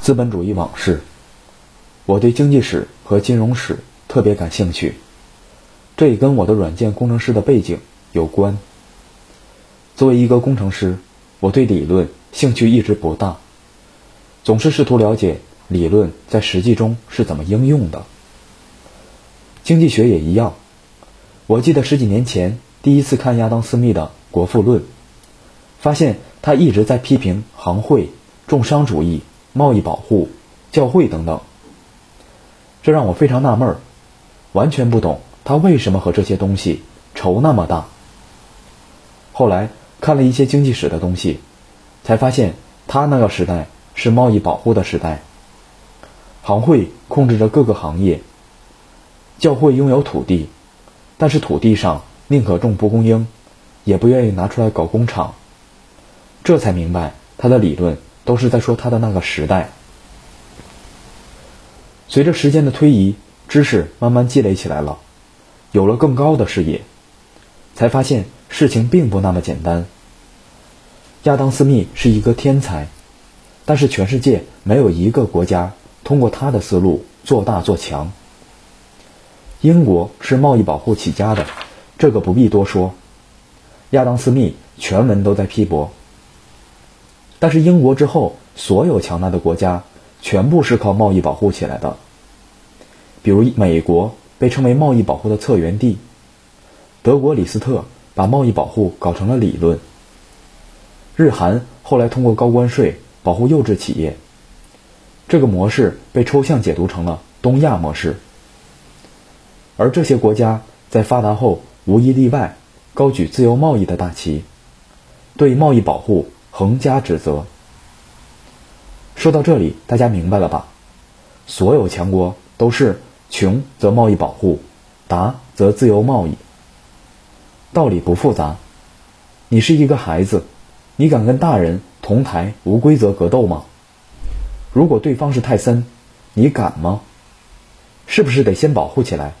资本主义往事。我对经济史和金融史特别感兴趣，这也跟我的软件工程师的背景有关。作为一个工程师，我对理论兴趣一直不大，总是试图了解理论在实际中是怎么应用的。经济学也一样。我记得十几年前第一次看亚当·斯密的《国富论》，发现他一直在批评行会、重商主义、贸易保护、教会等等。这让我非常纳闷儿，完全不懂他为什么和这些东西仇那么大。后来看了一些经济史的东西，才发现他那个时代是贸易保护的时代，行会控制着各个行业，教会拥有土地，但是土地上宁可种蒲公英，也不愿意拿出来搞工厂。这才明白他的理论都是在说他的那个时代。随着时间的推移，知识慢慢积累起来了，有了更高的视野，才发现事情并不那么简单。亚当·斯密是一个天才，但是全世界没有一个国家通过他的思路做大做强。英国是贸易保护起家的，这个不必多说。亚当·斯密全文都在批驳，但是英国之后所有强大的国家。全部是靠贸易保护起来的。比如美国被称为贸易保护的策源地，德国李斯特把贸易保护搞成了理论。日韩后来通过高关税保护幼稚企业，这个模式被抽象解读成了东亚模式。而这些国家在发达后无一例外高举自由贸易的大旗，对贸易保护横加指责。说到这里，大家明白了吧？所有强国都是穷则贸易保护，达则自由贸易。道理不复杂。你是一个孩子，你敢跟大人同台无规则格斗吗？如果对方是泰森，你敢吗？是不是得先保护起来，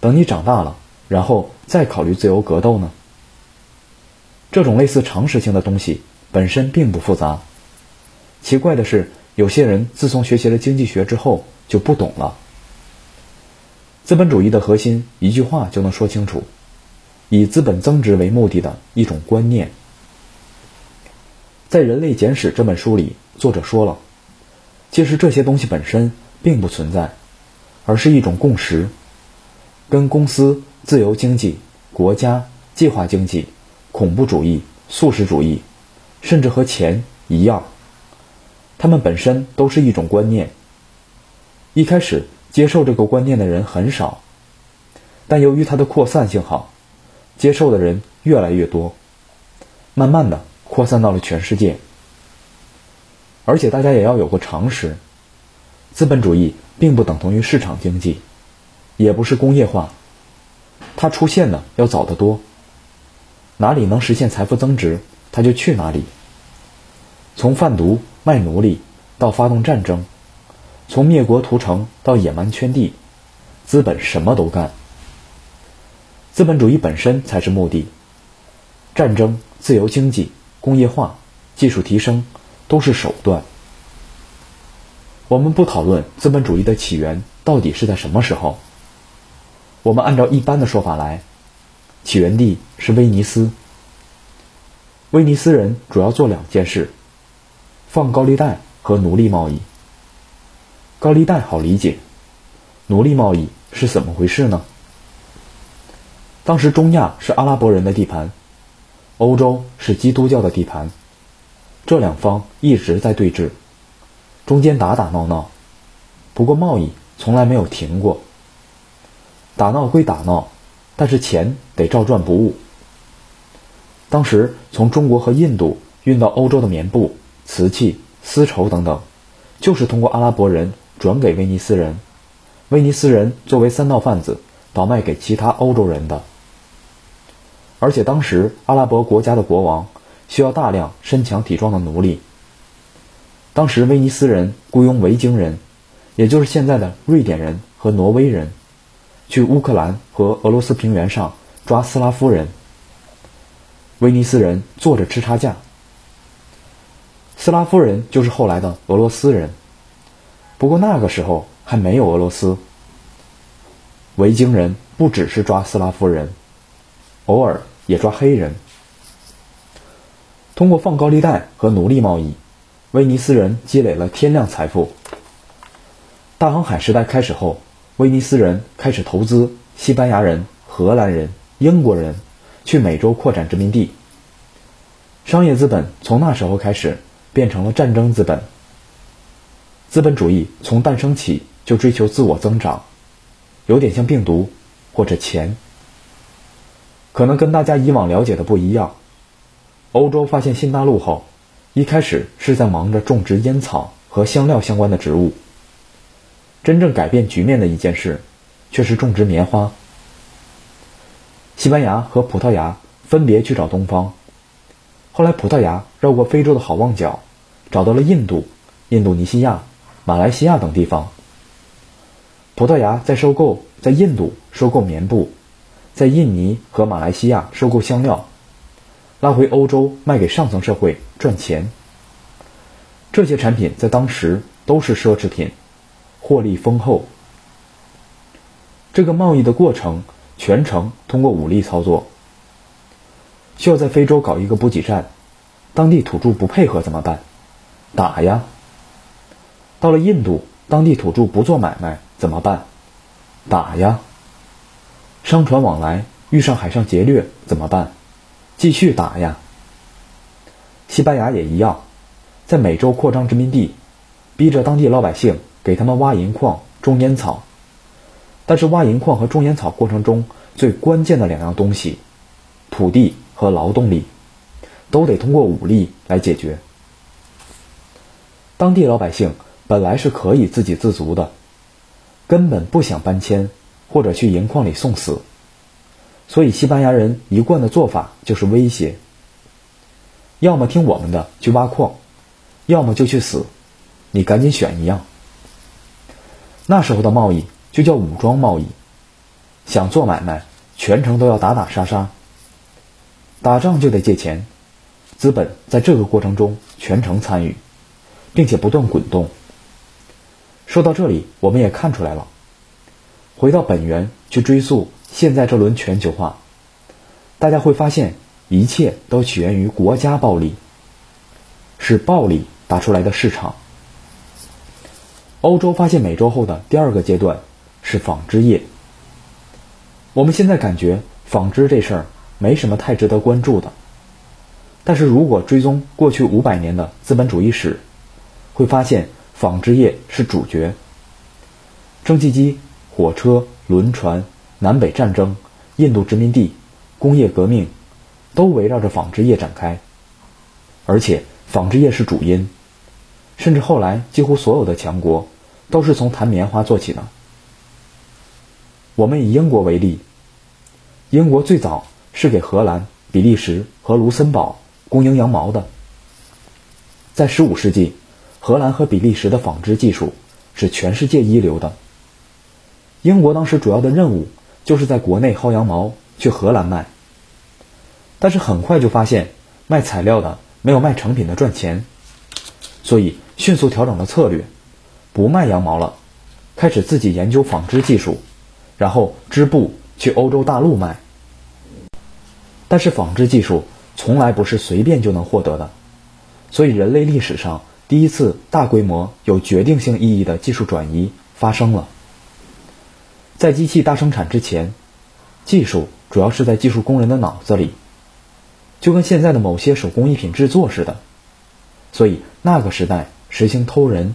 等你长大了，然后再考虑自由格斗呢？这种类似常识性的东西本身并不复杂。奇怪的是，有些人自从学习了经济学之后就不懂了。资本主义的核心一句话就能说清楚：以资本增值为目的的一种观念。在《人类简史》这本书里，作者说了，其实这些东西本身并不存在，而是一种共识，跟公司、自由经济、国家、计划经济、恐怖主义、素食主义，甚至和钱一样。他们本身都是一种观念。一开始接受这个观念的人很少，但由于它的扩散性好，接受的人越来越多，慢慢的扩散到了全世界。而且大家也要有个常识：资本主义并不等同于市场经济，也不是工业化，它出现的要早得多。哪里能实现财富增值，他就去哪里。从贩毒。卖奴隶到发动战争，从灭国屠城到野蛮圈地，资本什么都干。资本主义本身才是目的，战争、自由经济、工业化、技术提升都是手段。我们不讨论资本主义的起源到底是在什么时候，我们按照一般的说法来，起源地是威尼斯。威尼斯人主要做两件事。放高利贷和奴隶贸易。高利贷好理解，奴隶贸易是怎么回事呢？当时中亚是阿拉伯人的地盘，欧洲是基督教的地盘，这两方一直在对峙，中间打打闹闹，不过贸易从来没有停过。打闹归打闹，但是钱得照赚不误。当时从中国和印度运到欧洲的棉布。瓷器、丝绸等等，就是通过阿拉伯人转给威尼斯人，威尼斯人作为三道贩子倒卖给其他欧洲人的。而且当时阿拉伯国家的国王需要大量身强体壮的奴隶，当时威尼斯人雇佣维京人，也就是现在的瑞典人和挪威人，去乌克兰和俄罗斯平原上抓斯拉夫人，威尼斯人坐着吃差价。斯拉夫人就是后来的俄罗斯人，不过那个时候还没有俄罗斯。维京人不只是抓斯拉夫人，偶尔也抓黑人。通过放高利贷和奴隶贸易，威尼斯人积累了天量财富。大航海时代开始后，威尼斯人开始投资西班牙人、荷兰人、英国人去美洲扩展殖民地。商业资本从那时候开始变成了战争资本。资本主义从诞生起就追求自我增长，有点像病毒或者钱。可能跟大家以往了解的不一样。欧洲发现新大陆后，一开始是在忙着种植烟草和香料相关的植物。真正改变局面的一件事，却是种植棉花。西班牙和葡萄牙分别去找东方，后来葡萄牙绕过非洲的好望角，找到了印度、印度尼西亚、马来西亚等地方。葡萄牙在收购，在印度收购棉布，在印尼和马来西亚收购香料。拉回欧洲卖给上层社会赚钱，这些产品在当时都是奢侈品，获利丰厚。这个贸易的过程全程通过武力操作，需要在非洲搞一个补给站，当地土著不配合怎么办？打呀！到了印度，当地土著不做买卖怎么办？打呀！商船往来遇上海上劫掠怎么办？继续打呀！西班牙也一样，在美洲扩张殖民地，逼着当地老百姓给他们挖银矿、种烟草。但是挖银矿和种烟草过程中最关键的两样东西——土地和劳动力，都得通过武力来解决。当地老百姓本来是可以自给自足的，根本不想搬迁或者去银矿里送死。所以，西班牙人一贯的做法就是威胁：要么听我们的去挖矿，要么就去死，你赶紧选一样。那时候的贸易就叫武装贸易，想做买卖，全程都要打打杀杀。打仗就得借钱，资本在这个过程中全程参与，并且不断滚动。说到这里，我们也看出来了，回到本源去追溯。现在这轮全球化，大家会发现，一切都起源于国家暴力，是暴力打出来的市场。欧洲发现美洲后的第二个阶段是纺织业。我们现在感觉纺织这事儿没什么太值得关注的，但是如果追踪过去五百年的资本主义史，会发现纺织业是主角。蒸汽机、火车、轮船。南北战争、印度殖民地、工业革命，都围绕着纺织业展开，而且纺织业是主因，甚至后来几乎所有的强国都是从弹棉花做起的。我们以英国为例，英国最早是给荷兰、比利时和卢森堡供应羊毛的。在15世纪，荷兰和比利时的纺织技术是全世界一流的。英国当时主要的任务。就是在国内薅羊毛去荷兰卖，但是很快就发现卖材料的没有卖成品的赚钱，所以迅速调整了策略，不卖羊毛了，开始自己研究纺织技术，然后织布去欧洲大陆卖。但是纺织技术从来不是随便就能获得的，所以人类历史上第一次大规模有决定性意义的技术转移发生了。在机器大生产之前，技术主要是在技术工人的脑子里，就跟现在的某些手工艺品制作似的。所以那个时代实行偷人。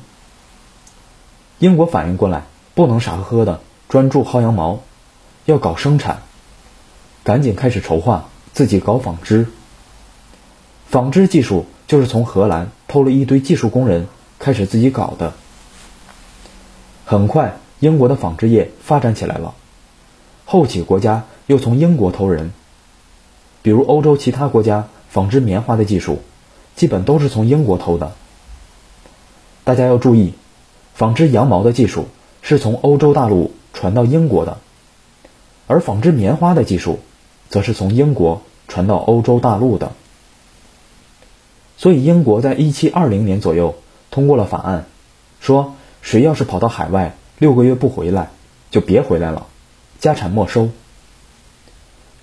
英国反应过来，不能傻呵呵的专注薅羊毛，要搞生产，赶紧开始筹划自己搞纺织。纺织技术就是从荷兰偷了一堆技术工人开始自己搞的，很快。英国的纺织业发展起来了，后起国家又从英国偷人，比如欧洲其他国家纺织棉花的技术，基本都是从英国偷的。大家要注意，纺织羊毛的技术是从欧洲大陆传到英国的，而纺织棉花的技术，则是从英国传到欧洲大陆的。所以，英国在一七二零年左右通过了法案，说。谁要是跑到海外六个月不回来，就别回来了，家产没收。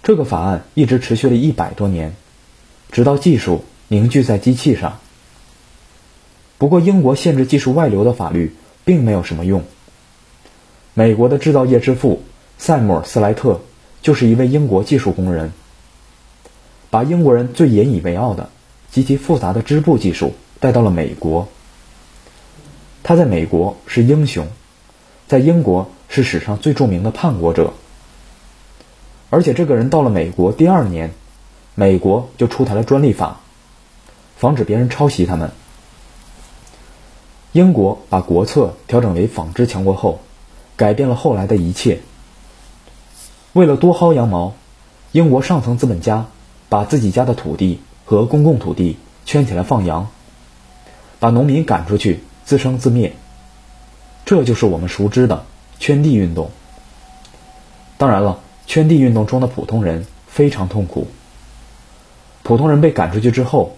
这个法案一直持续了一百多年，直到技术凝聚在机器上。不过，英国限制技术外流的法律并没有什么用。美国的制造业之父塞姆尔·斯莱特就是一位英国技术工人，把英国人最引以为傲的极其复杂的织布技术带到了美国。他在美国是英雄，在英国是史上最著名的叛国者。而且这个人到了美国第二年，美国就出台了专利法，防止别人抄袭他们。英国把国策调整为纺织强国后，改变了后来的一切。为了多薅羊毛，英国上层资本家把自己家的土地和公共土地圈起来放羊，把农民赶出去自生自灭。这就是我们熟知的圈地运动。当然了。圈地运动中的普通人非常痛苦。普通人被赶出去之后，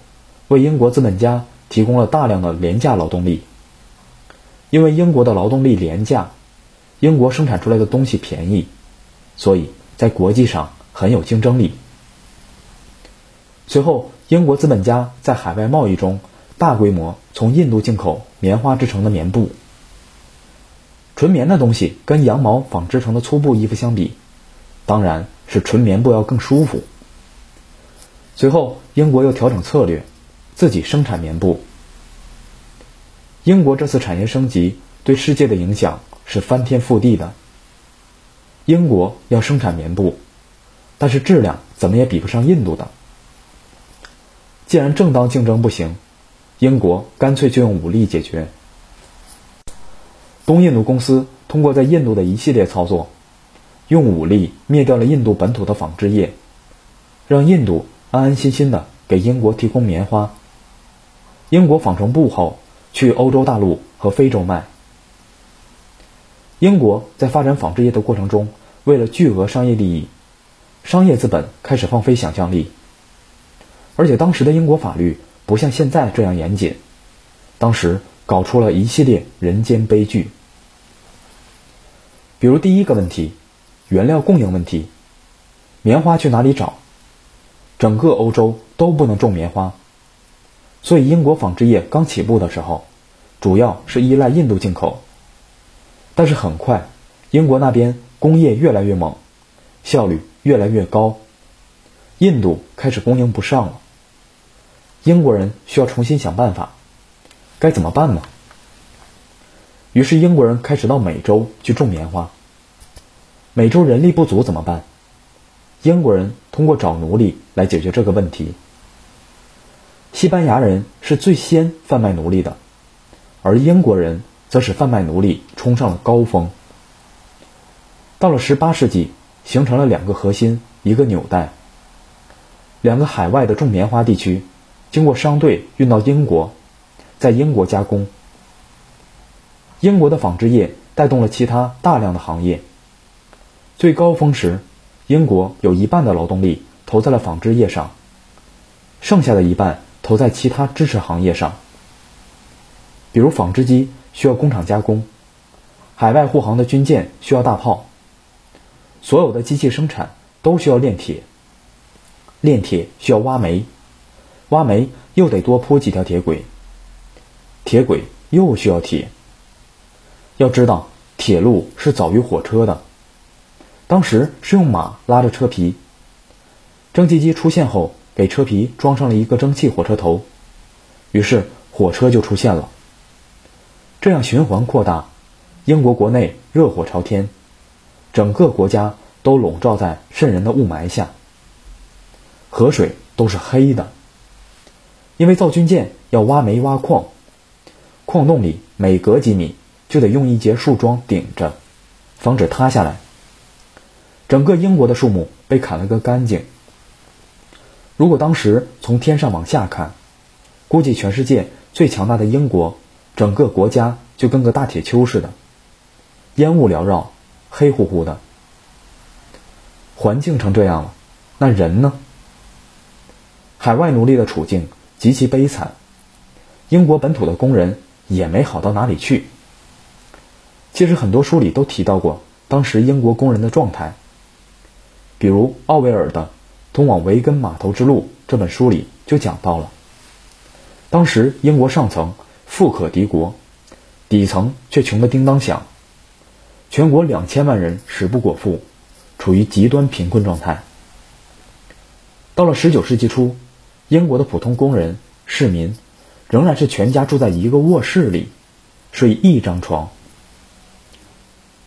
为英国资本家提供了大量的廉价劳动力。因为英国的劳动力廉价，英国生产出来的东西便宜，所以在国际上很有竞争力。随后，英国资本家在海外贸易中大规模从印度进口棉花制成的棉布。纯棉的东西跟羊毛纺织成的粗布衣服相比。当然是纯棉布要更舒服。随后，英国又调整策略，自己生产棉布。英国这次产业升级对世界的影响是翻天覆地的。英国要生产棉布，但是质量怎么也比不上印度的。既然正当竞争不行，英国干脆就用武力解决。东印度公司通过在印度的一系列操作。用武力灭掉了印度本土的纺织业，让印度安安心心的给英国提供棉花。英国纺成布后，去欧洲大陆和非洲卖。英国在发展纺织业的过程中，为了巨额商业利益，商业资本开始放飞想象力。而且当时的英国法律不像现在这样严谨，当时搞出了一系列人间悲剧。比如第一个问题。原料供应问题，棉花去哪里找？整个欧洲都不能种棉花，所以英国纺织业刚起步的时候，主要是依赖印度进口。但是很快，英国那边工业越来越猛，效率越来越高，印度开始供应不上了。英国人需要重新想办法，该怎么办呢？于是英国人开始到美洲去种棉花。美洲人力不足怎么办？英国人通过找奴隶来解决这个问题。西班牙人是最先贩卖奴隶的，而英国人则使贩卖奴隶冲上了高峰。到了十八世纪，形成了两个核心，一个纽带。两个海外的种棉花地区，经过商队运到英国，在英国加工。英国的纺织业带动了其他大量的行业。最高峰时，英国有一半的劳动力投在了纺织业上，剩下的一半投在其他支持行业上。比如纺织机需要工厂加工，海外护航的军舰需要大炮，所有的机器生产都需要炼铁，炼铁需要挖煤，挖煤又得多铺几条铁轨，铁轨又需要铁。要知道，铁路是早于火车的。当时是用马拉着车皮，蒸汽机出现后，给车皮装上了一个蒸汽火车头，于是火车就出现了。这样循环扩大，英国国内热火朝天，整个国家都笼罩在渗人的雾霾下，河水都是黑的，因为造军舰要挖煤挖矿，矿洞里每隔几米就得用一节树桩顶着，防止塌下来。整个英国的树木被砍了个干净。如果当时从天上往下看，估计全世界最强大的英国，整个国家就跟个大铁丘似的，烟雾缭绕，黑乎乎的。环境成这样了，那人呢？海外奴隶的处境极其悲惨，英国本土的工人也没好到哪里去。其实很多书里都提到过当时英国工人的状态，比如奥威尔的《通往维根码头之路》这本书里就讲到了，当时英国上层富可敌国，底层却穷得叮当响，全国两千万人食不果腹，处于极端贫困状态。到了十九世纪初，英国的普通工人、市民仍然是全家住在一个卧室里，睡一张床。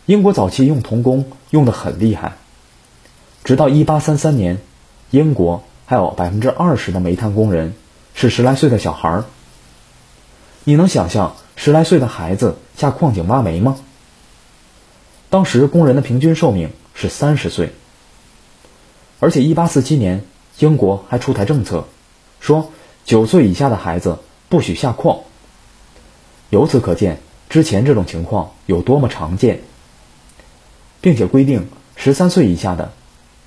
英国早期用童工用的很厉害，直到一八三三年，英国还有百分之二十的煤炭工人是十来岁的小孩儿。你能想象十来岁的孩子下矿井挖煤吗？当时工人的平均寿命是三十岁，而且一八四七年。英国还出台政策，说九岁以下的孩子不许下矿。由此可见，之前这种情况有多么常见，并且规定十三岁以下的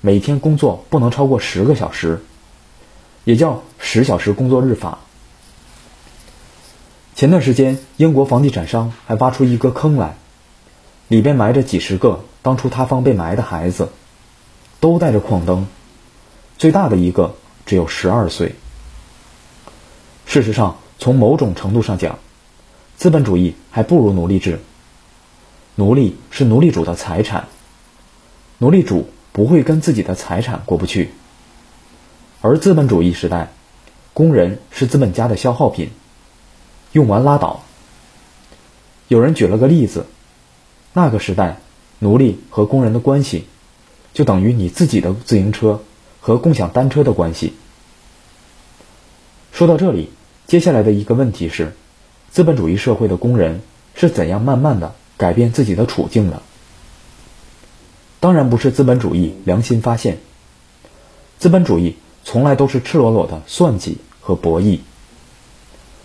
每天工作不能超过十个小时，也叫十小时工作日法。前段时间，英国房地产商还挖出一个坑来，里边埋着几十个当初塌方被埋的孩子，都带着矿灯。最大的一个只有十二岁。事实上，从某种程度上讲，资本主义还不如奴隶制。奴隶是奴隶主的财产，奴隶主不会跟自己的财产过不去。而资本主义时代，工人是资本家的消耗品，用完拉倒。有人举了个例子，那个时代，奴隶和工人的关系，就等于你自己的自行车。和共享单车的关系。说到这里，接下来的一个问题是：资本主义社会的工人是怎样慢慢的改变自己的处境的？当然不是资本主义良心发现。资本主义从来都是赤裸裸的算计和博弈，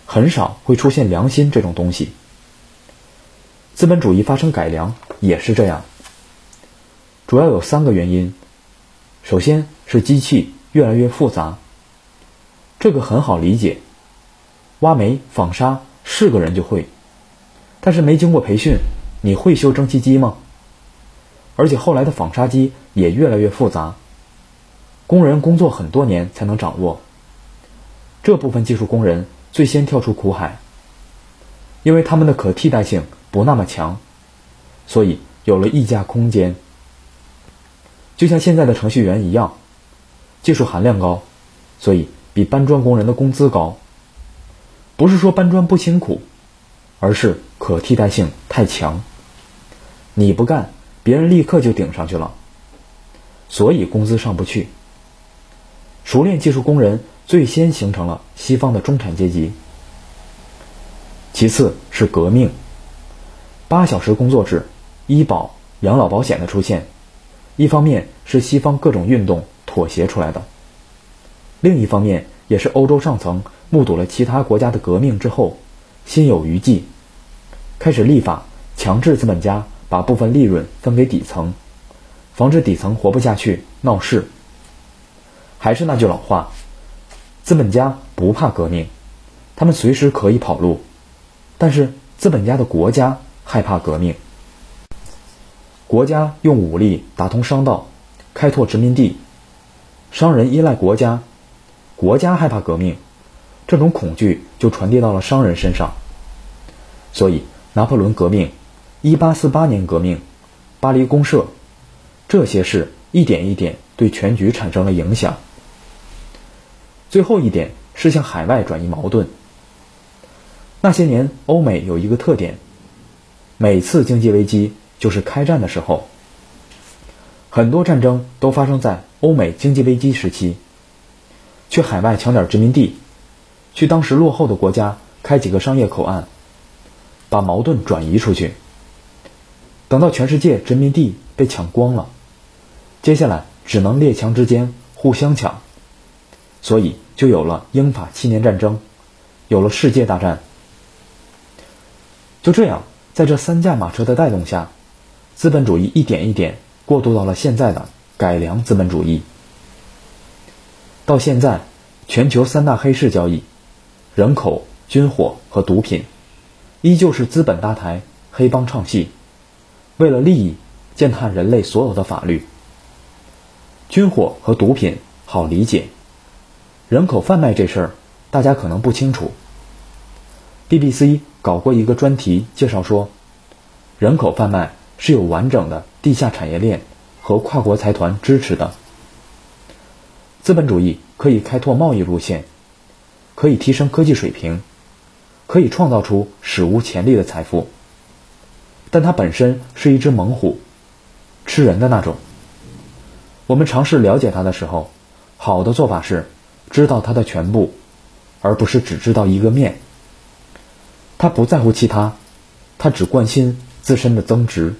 很少会出现良心这种东西。资本主义发生改良也是这样，主要有三个原因。首先是机器越来越复杂，这个很好理解。挖煤、纺纱是个人就会，但是没经过培训，你会修蒸汽机吗？而且后来的纺纱机也越来越复杂，工人工作很多年才能掌握。这部分技术工人最先跳出苦海，因为他们的可替代性不那么强，所以有了溢价空间。就像现在的程序员一样，技术含量高，所以比搬砖工人的工资高。不是说搬砖不辛苦，而是可替代性太强。你不干，别人立刻就顶上去了，所以工资上不去。熟练技术工人最先形成了西方的中产阶级。其次是革命，八小时工作制、医保、养老保险的出现。一方面是西方各种运动妥协出来的，另一方面也是欧洲上层目睹了其他国家的革命之后，心有余悸，开始立法强制资本家把部分利润分给底层，防止底层活不下去闹事。还是那句老话，资本家不怕革命，他们随时可以跑路，但是资本家的国家害怕革命。国家用武力打通商道，开拓殖民地；商人依赖国家，国家害怕革命，这种恐惧就传递到了商人身上。所以，拿破仑革命、1848年革命、巴黎公社，这些事一点一点对全局产生了影响。最后一点是向海外转移矛盾。那些年，欧美有一个特点，每次经济危机。就是开战的时候，很多战争都发生在欧美经济危机时期。去海外抢点殖民地，去当时落后的国家开几个商业口岸，把矛盾转移出去。等到全世界殖民地被抢光了，接下来只能列强之间互相抢，所以就有了英法七年战争，有了世界大战。就这样，在这三驾马车的带动下。资本主义一点一点过渡到了现在的改良资本主义。到现在，全球三大黑市交易——人口、军火和毒品，依旧是资本搭台、黑帮唱戏、为了利益践踏人类所有的法律。军火和毒品好理解，人口贩卖这事儿大家可能不清楚。BBC 搞过一个专题介绍说，人口贩卖是有完整的地下产业链和跨国财团支持的。资本主义可以开拓贸易路线，可以提升科技水平，可以创造出史无前例的财富，但它本身是一只猛虎，吃人的那种。我们尝试了解它的时候，好的做法是知道他的全部，而不是只知道一个面。他不在乎其他，他只关心自身的增值。